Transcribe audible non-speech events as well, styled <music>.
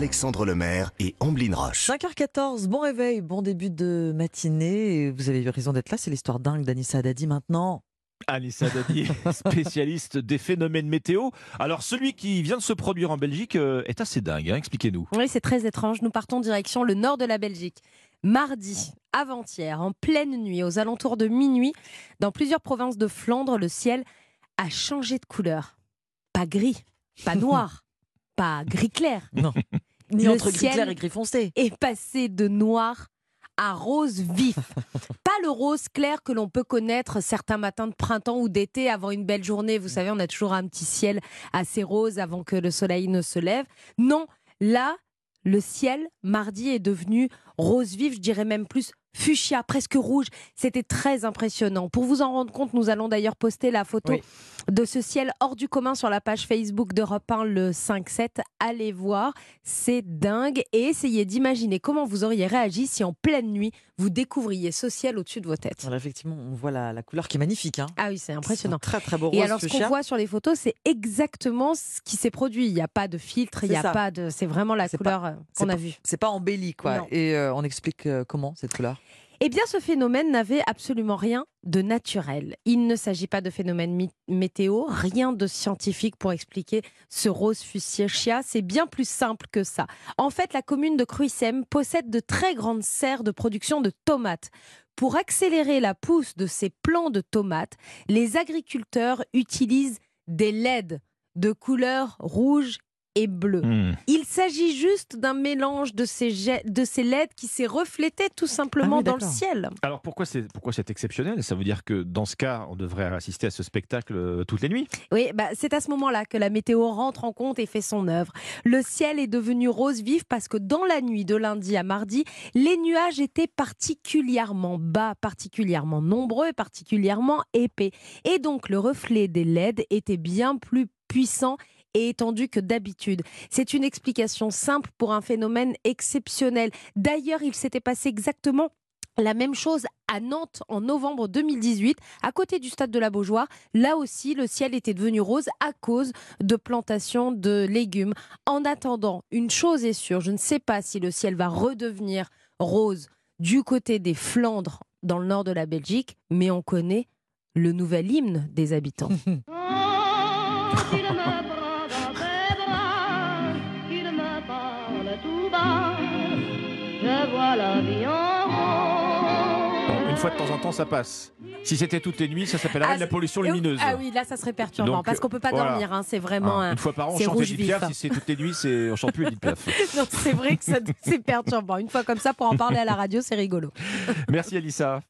Alexandre Lemaire et Amblin Roche. 5h14, bon réveil, bon début de matinée. Vous avez eu raison d'être là, c'est l'histoire dingue d'Anissa Dadi maintenant. Anissa Dadi, <laughs> spécialiste des phénomènes météo. Alors, celui qui vient de se produire en Belgique euh, est assez dingue, hein, expliquez-nous. Oui, c'est très étrange. Nous partons direction le nord de la Belgique. Mardi, avant-hier, en pleine nuit, aux alentours de minuit, dans plusieurs provinces de Flandre, le ciel a changé de couleur. Pas gris, pas <laughs> noir, pas gris clair. Non. Ni Le entre gris ciel clair et gris foncé. Est passé de noir à rose vif. <laughs> Pas le rose clair que l'on peut connaître certains matins de printemps ou d'été avant une belle journée. Vous savez, on a toujours un petit ciel assez rose avant que le soleil ne se lève. Non, là, le ciel, mardi, est devenu rose vif, je dirais même plus fuchsia, presque rouge. C'était très impressionnant. Pour vous en rendre compte, nous allons d'ailleurs poster la photo Oui. de ce ciel hors du commun sur la page Facebook d'Europe 1 le 5-7. Allez voir, c'est dingue. Et essayez d'imaginer comment vous auriez réagi si en pleine nuit, vous découvriez ce ciel au-dessus de vos têtes. Effectivement, on voit la, la couleur qui est magnifique. Hein. Ah oui, c'est impressionnant. Très très beau rose Et alors, ce qu'on voit sur les photos, c'est exactement ce qui s'est produit. Il n'y a pas de filtre, il C'est n'y a ça. pas de. C'est vraiment la couleur euh, qu'on a vue. C'est pas embelli quoi. Non. Et euh, on explique euh, comment cette couleur? Eh bien, ce phénomène n'avait absolument rien de naturel. Il ne s'agit pas de phénomène météo, rien de scientifique pour expliquer ce rose fuchsia. C'est bien plus simple que ça. En fait, la commune de Cruissem possède de très grandes serres de production de tomates. Pour accélérer la pousse de ces plants de tomates, les agriculteurs utilisent des LED de couleur rouge et bleue. Hmm. Il s'agit juste d'un mélange de ces, jets- de ces LED qui s'est reflété tout simplement Ah oui, dans le ciel. Alors, pourquoi c'est pourquoi c'est exceptionnel? Ça veut dire que dans ce cas, on devrait assister à ce spectacle euh, toutes les nuits? Oui, bah, c'est à ce moment-là que la météo rentre en compte et fait son œuvre. Le ciel est devenu rose vif parce que dans la nuit de lundi à mardi, les nuages étaient particulièrement bas, particulièrement nombreux et particulièrement épais. Et donc le reflet des LED était bien plus puissant et étendu que d'habitude. C'est une explication simple pour un phénomène exceptionnel. D'ailleurs, il s'était passé exactement la même chose à Nantes en novembre 2018, à côté du stade de la Beaujoire. Là aussi, le ciel était devenu rose à cause de plantations de légumes. En attendant, une chose est sûre, je ne sais pas si le ciel va redevenir rose du côté des Flandres, dans le nord de la Belgique, mais on connaît le nouvel hymne des habitants. <laughs> je vois la vie en Bon, rose. Une fois de temps en temps, ça passe. Si c'était toutes les nuits, ça s'appellerait Ah, de la pollution lumineuse. Ah oui, là, ça serait perturbant, Donc, parce qu'on peut pas voilà. dormir. hein, c'est vraiment. Hein, un- Une fois par an, on chante Edith Piaf. Si c'est toutes les nuits, c'est on chante plus Edith Piaf. <laughs> Non, c'est vrai que c'est perturbant. Une fois comme ça, pour en parler à la radio, c'est rigolo. Merci Alissa.